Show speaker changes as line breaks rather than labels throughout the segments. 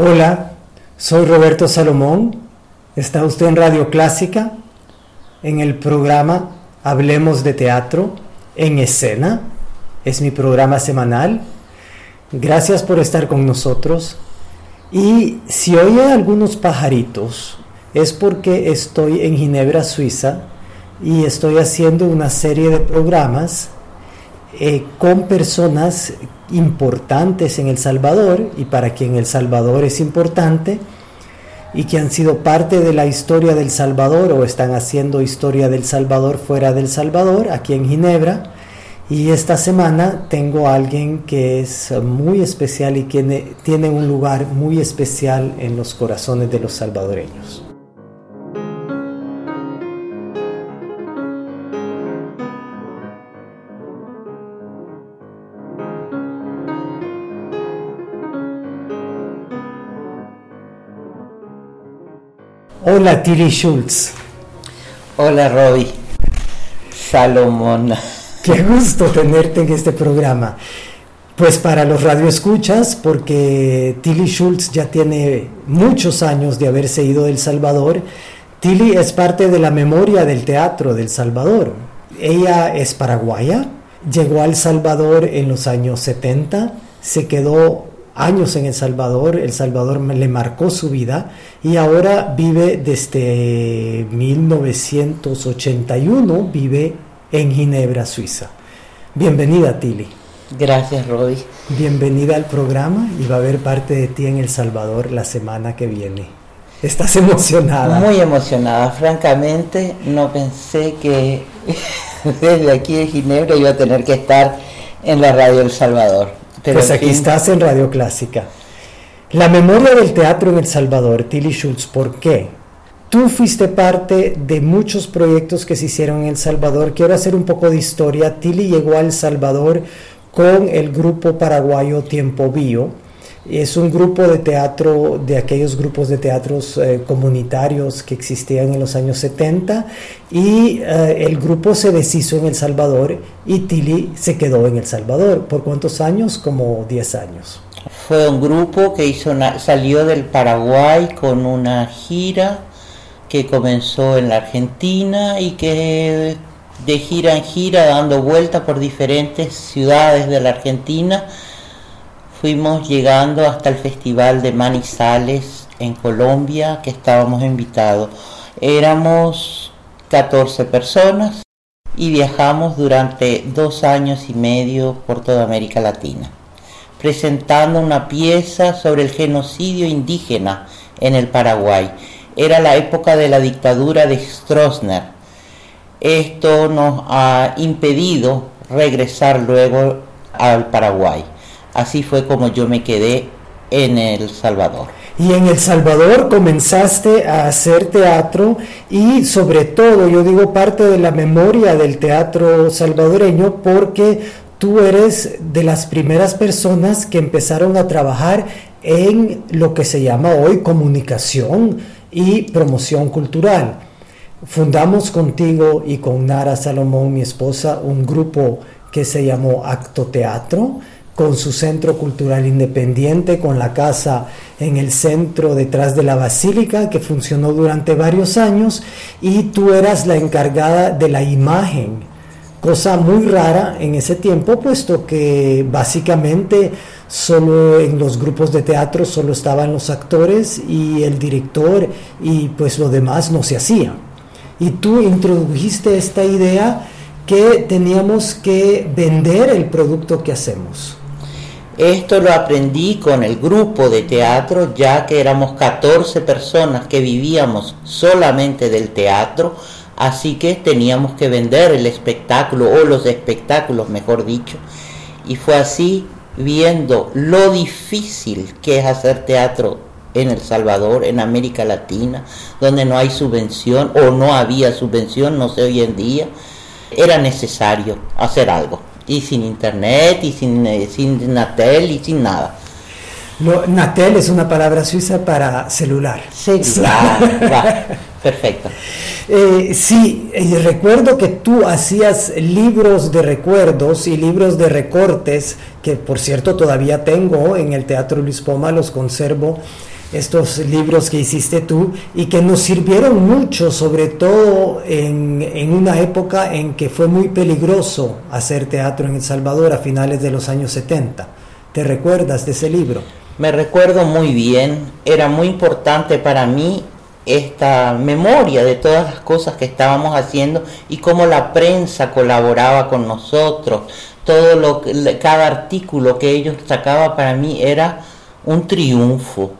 Hola, soy Roberto Salomón. Está usted en Radio Clásica, en el programa Hablemos de Teatro en Escena. Es mi programa semanal. Gracias por estar con nosotros. Y si oye algunos pajaritos, es porque estoy en Ginebra, Suiza, y estoy haciendo una serie de programas eh, con personas importantes en El Salvador y para quien El Salvador es importante y que han sido parte de la historia del Salvador o están haciendo historia del Salvador fuera del Salvador, aquí en Ginebra. Y esta semana tengo a alguien que es muy especial y que tiene un lugar muy especial en los corazones de los salvadoreños. Hola Tilly Schultz.
Hola Robbie. Salomón.
Qué gusto tenerte en este programa. Pues para los radioescuchas, porque Tilly Schultz ya tiene muchos años de haberse ido del Salvador, Tilly es parte de la memoria del teatro del Salvador. Ella es paraguaya, llegó al Salvador en los años 70, se quedó años en El Salvador, El Salvador le marcó su vida y ahora vive desde 1981, vive en Ginebra, Suiza. Bienvenida, Tilly.
Gracias, Roy.
Bienvenida al programa y va a haber parte de ti en El Salvador la semana que viene. ¿Estás emocionada?
Muy emocionada. Francamente, no pensé que desde aquí de Ginebra iba a tener que estar en la radio El Salvador
pues aquí estás en Radio Clásica. La memoria del teatro en El Salvador, Tilly Schultz, ¿por qué? Tú fuiste parte de muchos proyectos que se hicieron en El Salvador. Quiero hacer un poco de historia. Tilly llegó a El Salvador con el grupo paraguayo Tiempo Bio es un grupo de teatro, de aquellos grupos de teatros eh, comunitarios que existían en los años 70 y eh, el grupo se deshizo en El Salvador y Tilly se quedó en El Salvador. ¿Por cuántos años? Como 10 años.
Fue un grupo que hizo salió del Paraguay con una gira que comenzó en la Argentina y que de gira en gira dando vuelta por diferentes ciudades de la Argentina fuimos llegando hasta el Festival de Manizales en Colombia, que estábamos invitados. Éramos 14 personas y viajamos durante dos años y medio por toda América Latina, presentando una pieza sobre el genocidio indígena en el Paraguay. Era la época de la dictadura de Stroessner. Esto nos ha impedido regresar luego al Paraguay. Así fue como yo me quedé en El Salvador.
Y en El Salvador comenzaste a hacer teatro y sobre todo, yo digo parte de la memoria del teatro salvadoreño porque tú eres de las primeras personas que empezaron a trabajar en lo que se llama hoy comunicación y promoción cultural. Fundamos contigo y con Nara Salomón, mi esposa, un grupo que se llamó Acto Teatro con su centro cultural independiente, con la casa en el centro detrás de la basílica que funcionó durante varios años y tú eras la encargada de la imagen, cosa muy rara en ese tiempo, puesto que básicamente solo en los grupos de teatro solo estaban los actores y el director y pues lo demás no se hacía. Y tú introdujiste esta idea que teníamos que vender el producto que hacemos.
Esto lo aprendí con el grupo de teatro, ya que éramos 14 personas que vivíamos solamente del teatro, así que teníamos que vender el espectáculo o los espectáculos, mejor dicho. Y fue así viendo lo difícil que es hacer teatro en El Salvador, en América Latina, donde no hay subvención o no había subvención, no sé hoy en día, era necesario hacer algo. Y sin internet, y sin, eh, sin Natel, y sin nada.
Natel es una palabra suiza para celular.
Celular, perfecto.
Eh, sí, recuerdo que tú hacías libros de recuerdos y libros de recortes, que por cierto todavía tengo en el Teatro Luis Poma, los conservo estos libros que hiciste tú y que nos sirvieron mucho, sobre todo en, una época en que fue muy peligroso hacer teatro en El Salvador a finales de los años 70. ¿Te recuerdas de ese libro?
Me recuerdo muy bien, era muy importante para mí esta memoria de todas las cosas que estábamos haciendo y cómo la prensa colaboraba con nosotros. Todo lo cada artículo que ellos sacaban para mí era un triunfo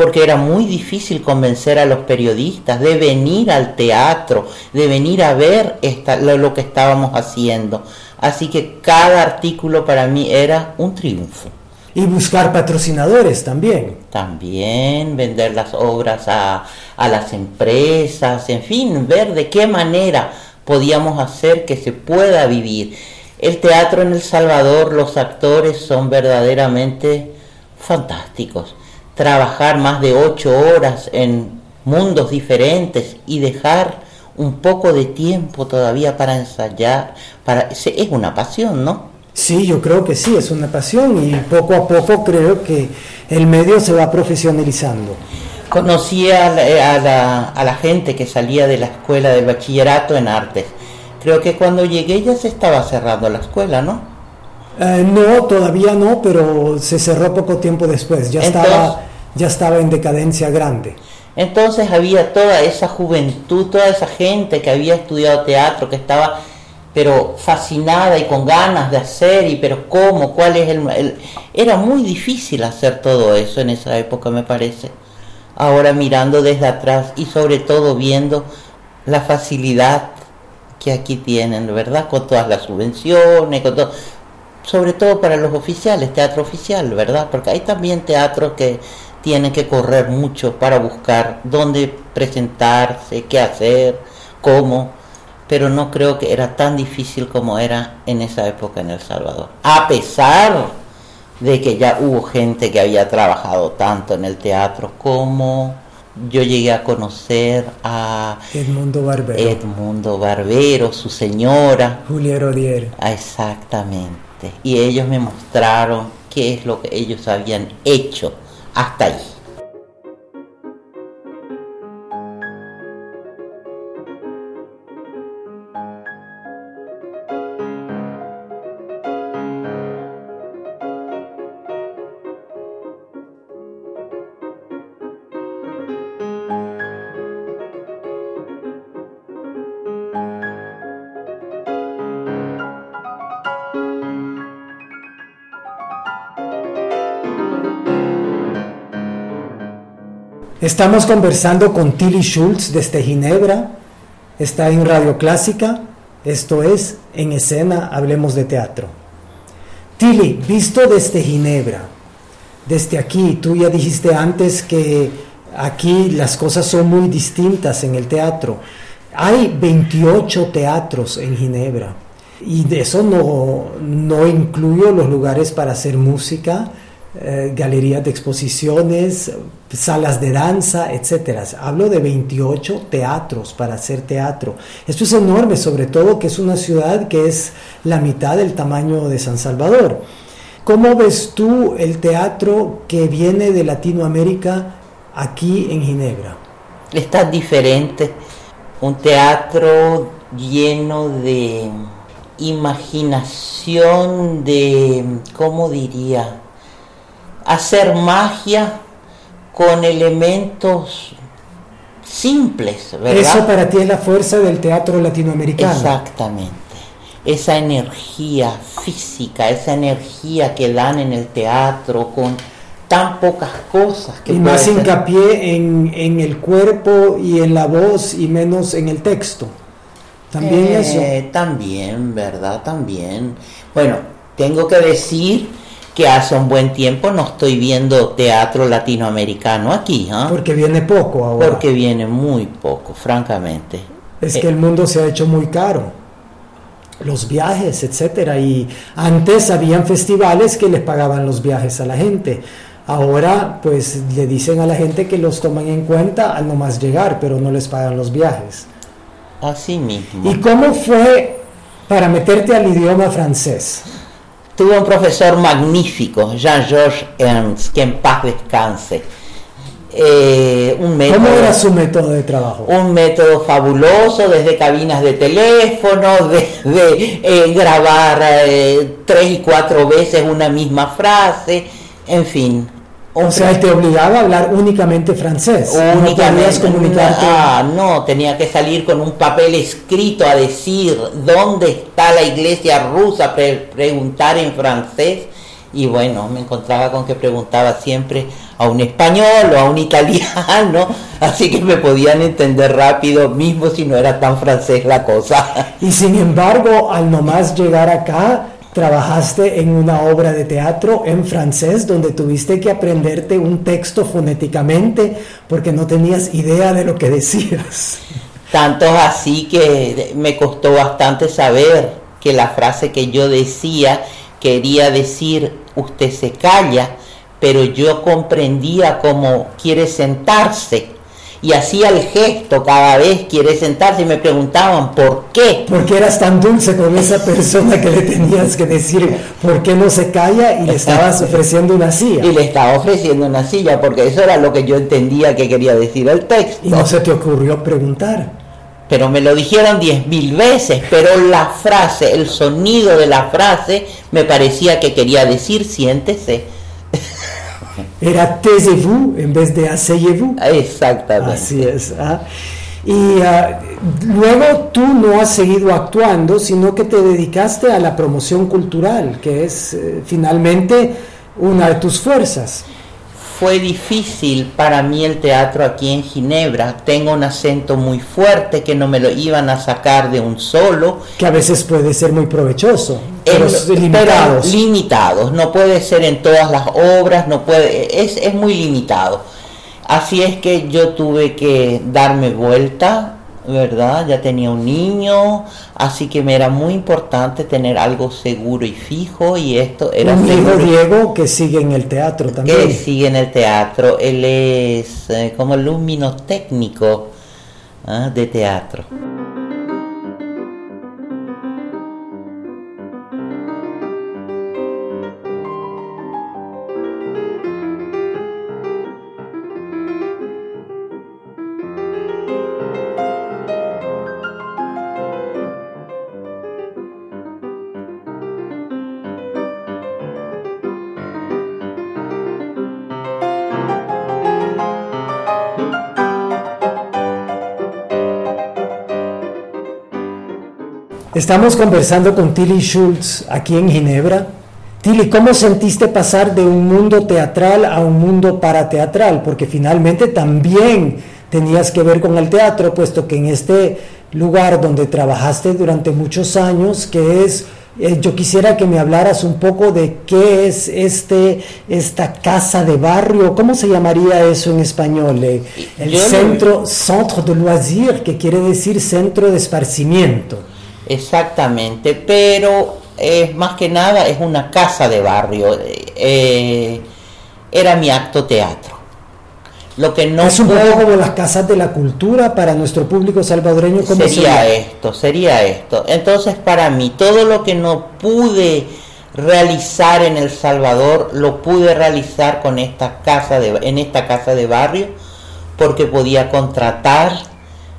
porque era muy difícil convencer a los periodistas de venir al teatro, de venir a ver lo, que estábamos haciendo. Así que cada artículo para mí era un triunfo.
Y buscar patrocinadores también.
También vender las obras a, a las empresas, en fin, ver de qué manera podíamos hacer que se pueda vivir. El teatro en El Salvador, los actores son verdaderamente fantásticos trabajar más de ocho horas en mundos diferentes y dejar un poco de tiempo todavía para ensayar, para es una pasión, ¿no?
Sí, yo creo que sí, es una pasión y poco a poco creo que el medio se va profesionalizando.
Conocí a la, a la, gente que salía de la escuela del bachillerato en artes. Creo que cuando llegué ya se estaba cerrando la escuela, ¿no?
Eh, no, todavía no, pero se cerró poco tiempo después. Ya estaba ya estaba en decadencia grande.
Entonces había toda esa juventud, toda esa gente que había estudiado teatro, que estaba pero fascinada y con ganas de hacer, y pero cómo, cuál es el, Era muy difícil hacer todo eso en esa época, me parece. Ahora mirando desde atrás y sobre todo viendo la facilidad que aquí tienen, ¿verdad? Con todas las subvenciones, con todo, sobre todo para los oficiales, teatro oficial, ¿verdad? Porque hay también teatros que tienen que correr mucho para buscar dónde presentarse, qué hacer, cómo, pero no creo que era tan difícil como era en esa época en El Salvador. A pesar de que ya hubo gente que había trabajado tanto en el teatro como yo llegué a conocer a
Edmundo Barbero.
Edmundo Barbero, su señora.
Julia Rodier.
Exactamente. Y ellos me mostraron qué es lo que ellos habían hecho hasta ahí.
Estamos conversando con Tilly Schultz desde Ginebra, está en Radio Clásica, esto es En Escena Hablemos de Teatro. Tilly, visto desde Ginebra, desde aquí, tú ya dijiste antes que aquí las cosas son muy distintas en el teatro. Hay 28 teatros en Ginebra y de eso no, no incluyo los lugares para hacer música, eh, galerías de exposiciones, salas de danza, etcétera. Hablo de 28 teatros para hacer teatro. Esto es enorme, sobre todo que es una ciudad que es la mitad del tamaño de San Salvador. ¿Cómo ves tú el teatro que viene de Latinoamérica aquí en Ginebra?
Está diferente. Un teatro lleno de imaginación, de, ¿cómo diría? Hacer magia con elementos simples, ¿verdad?
Eso para ti es la fuerza del teatro latinoamericano.
Exactamente. esa energía física, esa energía que dan en el teatro con tan pocas cosas.
Que y más hincapié en, en, el cuerpo y en la voz y menos en el texto. También
eh,
eso.
También, ¿verdad? También. Bueno, tengo que decir que hace un buen tiempo no estoy viendo teatro latinoamericano aquí. ¿ah?
Porque viene poco ahora.
Porque viene muy poco, francamente.
Es que el mundo se ha hecho muy caro los viajes, etcétera. Y antes habían festivales que les pagaban los viajes a la gente. Ahora, pues le dicen a la gente que los toman en cuenta al nomás llegar, pero no les pagan los viajes.
Así mismo.
¿Y cómo fue para meterte al idioma francés?
Tuve un profesor magnífico, Jean-Georges Ernst, que en paz descanse
eh, un método, ¿Cómo era su método de trabajo?
Un método fabuloso, desde cabinas de teléfono, de eh, grabar eh, tres y cuatro veces una misma frase, en fin.
O sea, te obligaba a hablar únicamente francés.
Únicamente. No Ah, no, tenía que salir con un papel escrito a decir dónde está la iglesia rusa, preguntar en francés y bueno, me encontraba con que preguntaba siempre a un español o a un italiano, así que me podían entender rápido, mismo si no era tan francés la cosa.
Y sin embargo, al nomás llegar acá, trabajaste en una obra de teatro en francés donde tuviste que aprenderte un texto fonéticamente porque no tenías idea de lo que decías.
Tanto así que me costó bastante saber que la frase que yo decía quería decir usted se calla, pero yo comprendía cómo quiere sentarse y hacía el gesto cada vez quiere sentarse y me preguntaban por qué.
¿Por qué eras tan dulce con esa persona que le tenías que decir por qué no se calla y le estabas ofreciendo una silla?
Y le estaba ofreciendo una silla porque eso era lo que yo entendía que quería decir el texto.
Y no se te ocurrió preguntar
pero me lo dijeron diez mil veces, pero la frase, el sonido de la frase me parecía que quería decir siéntese.
Era taisez-vous en vez de asseyez-vous.
Exactamente.
Así es. ¿ah? Y ah, luego tú no has seguido actuando, sino que te dedicaste a la promoción cultural, que es eh, finalmente una de tus fuerzas
fue difícil para mí el teatro aquí en Ginebra. Tengo un acento muy fuerte que no me lo iban a sacar de un solo.
Que a veces puede ser muy provechoso.
Pero, limitados. limitados. No puede ser en todas las obras, no puede, es, es muy limitado. Así es que yo tuve que darme vuelta ¿verdad? Ya tenía un niño, así que me era muy importante tener algo seguro y fijo y esto era...
Un hijo Diego que sigue en el teatro también.
Que sigue en el teatro, él es eh, como lumino técnico ¿ah? de teatro.
Estamos conversando con Tilly Schultz aquí en Ginebra. Tilly, ¿cómo sentiste pasar de un mundo teatral a un mundo parateatral? Porque finalmente también tenías que ver con el teatro, puesto que en este lugar donde trabajaste durante muchos años, que es, eh, yo quisiera que me hablaras un poco de qué es este, esta casa de barrio, ¿cómo se llamaría eso en español? Eh, el centro, centre de loisir, que quiere decir centro de esparcimiento.
Exactamente, pero es más que nada es una casa de barrio. Eh, era mi acto teatro.
Lo que no es un poco como las casas de la cultura para nuestro público salvadoreño.
¿cómo sería esto, sería esto. Entonces para mí todo lo que no pude realizar en El Salvador lo pude realizar con esta casa de, en esta casa de barrio porque podía contratar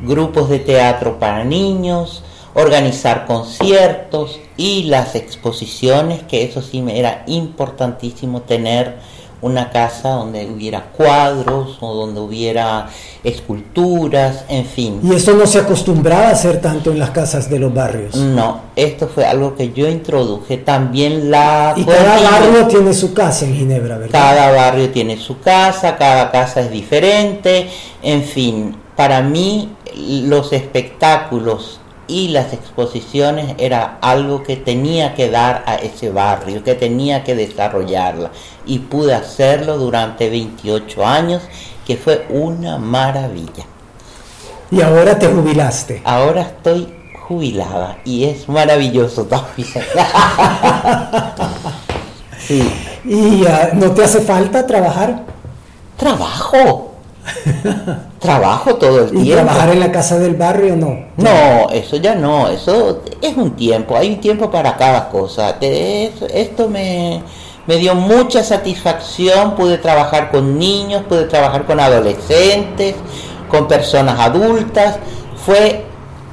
grupos de teatro para niños, organizar conciertos y las exposiciones, que eso sí me era importantísimo tener una casa donde hubiera cuadros o donde hubiera esculturas, en fin.
¿Y esto no se acostumbraba a hacer tanto en las casas de los barrios?
No, esto fue algo que yo introduje. También la...
Y cada barrio tiene su casa en Ginebra, ¿verdad?
Cada barrio tiene su casa, cada casa es diferente, en fin. Para mí los espectáculos y las exposiciones era algo que tenía que dar a ese barrio, que tenía que desarrollarla. Y pude hacerlo durante 28 años, que fue una maravilla.
¿Y ahora te jubilaste?
Ahora estoy jubilada y es maravilloso también.
sí. ¿Y ah, no te hace falta trabajar?
Trabajo Trabajo todo el tiempo. ¿Y
trabajar en la casa del barrio no?
No, eso ya no, eso es un tiempo, hay un tiempo para cada cosa. Esto me, me dio mucha satisfacción, pude trabajar con niños, pude trabajar con adolescentes, con personas adultas, fue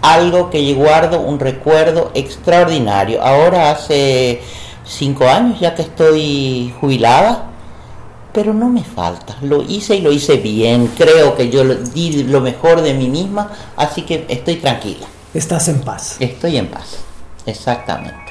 algo que yo guardo un recuerdo extraordinario. Ahora hace cinco años ya que estoy jubilada, pero no me falta. Lo hice y lo hice bien. Creo que yo di lo mejor de mí misma, así que estoy tranquila.
Estás en paz.
Estoy en paz, exactamente.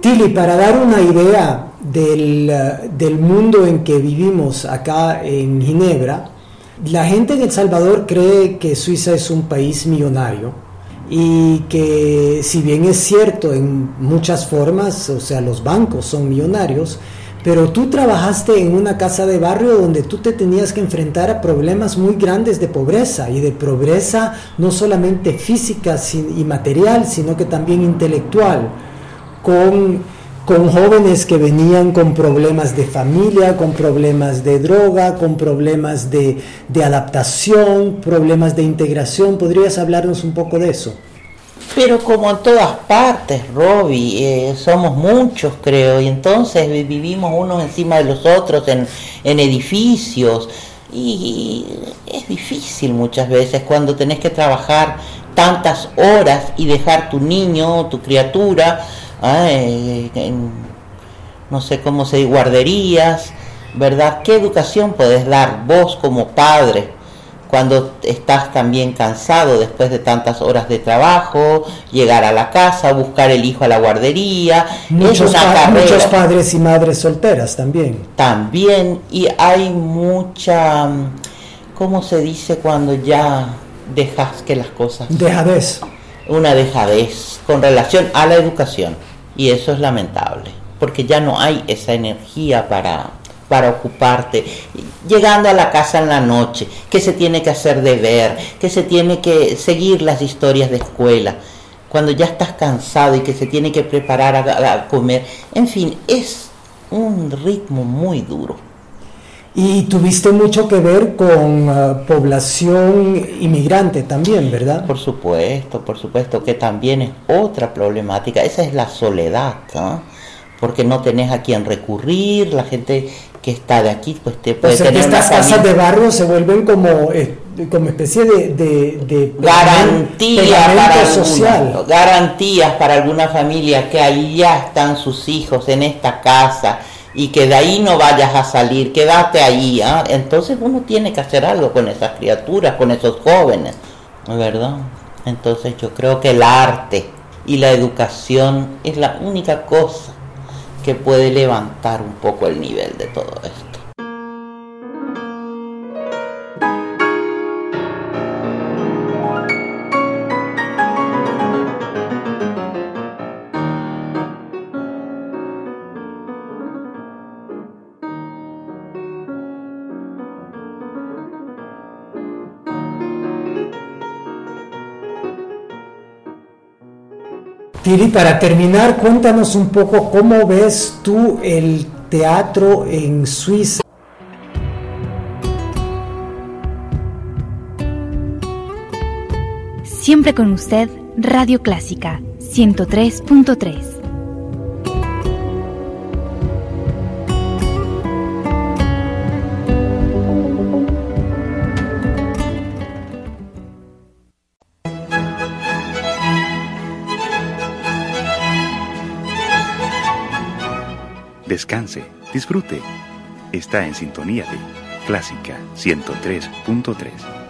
Tili, para dar una idea del, mundo en que vivimos acá en Ginebra, la gente en El Salvador cree que Suiza es un país millonario y que si bien es cierto en muchas formas, o sea, los bancos son millonarios, pero tú trabajaste en una casa de barrio donde tú te tenías que enfrentar a problemas muy grandes de pobreza y de pobreza no solamente física y material, sino que también intelectual con, con jóvenes que venían con problemas de familia, con problemas de droga, con problemas de, de adaptación, problemas de integración. ¿Podrías hablarnos un poco de eso?
Pero como en todas partes, Robbie, eh, somos muchos creo, y entonces vivimos unos encima de los otros en, en edificios, y es difícil muchas veces cuando tenés que trabajar tantas horas y dejar tu niño, tu criatura, no sé cómo se guarderías, ¿verdad? ¿Qué educación puedes dar vos como padre cuando estás también cansado después de tantas horas de trabajo, llegar a la casa, buscar el hijo a la guardería?
Muchos, muchos padres y madres solteras también.
También, y hay mucha, ¿cómo se dice cuando ya dejas que las cosas...
Dejadez.
Una dejadez con relación a la educación. Y eso es lamentable, porque ya no hay esa energía para, para ocuparte, llegando a la casa en la noche, que se tiene que hacer deber, que se tiene que seguir las historias de escuela, cuando ya estás cansado y que se tiene que preparar a comer, en fin, es un ritmo muy duro.
Y tuviste mucho que ver con ah, población inmigrante también, ¿verdad?
Por supuesto, por supuesto que también es otra problemática. Esa es la soledad, ¿no? porque no tenés a quién recurrir, la gente que está de aquí pues te puede tener
estas casas de barrio se vuelven como eh, como especie de, de,
garantía para social garantías para alguna familia que ahí ya están sus hijos en esta casa y que de ahí no vayas a salir, quédate ahí. ¿ah? Entonces uno tiene que hacer algo con esas criaturas, con esos jóvenes, ¿verdad? Entonces yo creo que el arte y la educación es la única cosa que puede levantar un poco el nivel de todo esto.
y para terminar, cuéntanos un poco cómo ves tú el teatro en Suiza.
Siempre con usted, Radio Clásica 103.3.
Descanse, disfrute. Está en sintonía de Clásica 103.3.